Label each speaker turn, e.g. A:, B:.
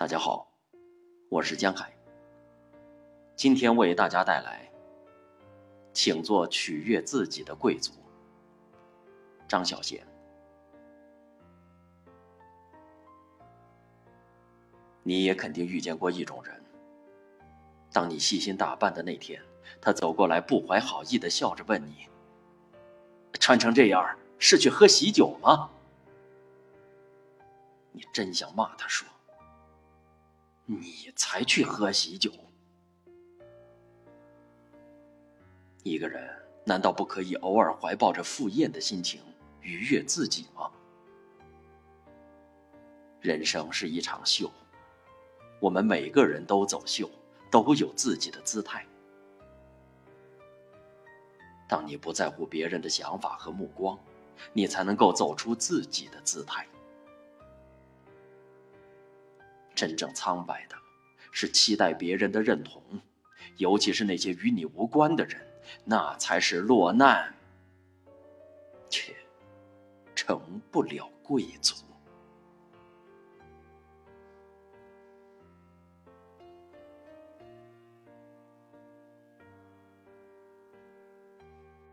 A: 大家好，我是江海。今天为大家带来，请做取悦自己的贵族。张小娴，你也肯定遇见过一种人。当你细心打扮的那天，他走过来，不怀好意的笑着问你：“穿成这样是去喝喜酒吗？”你真想骂他说。你才去喝喜酒！一个人难道不可以偶尔怀抱着赴宴的心情愉悦自己吗？人生是一场秀，我们每个人都走秀，都有自己的姿态。当你不在乎别人的想法和目光，你才能够走出自己的姿态。真正苍白的，是期待别人的认同，尤其是那些与你无关的人，那才是落难，却成不了贵族。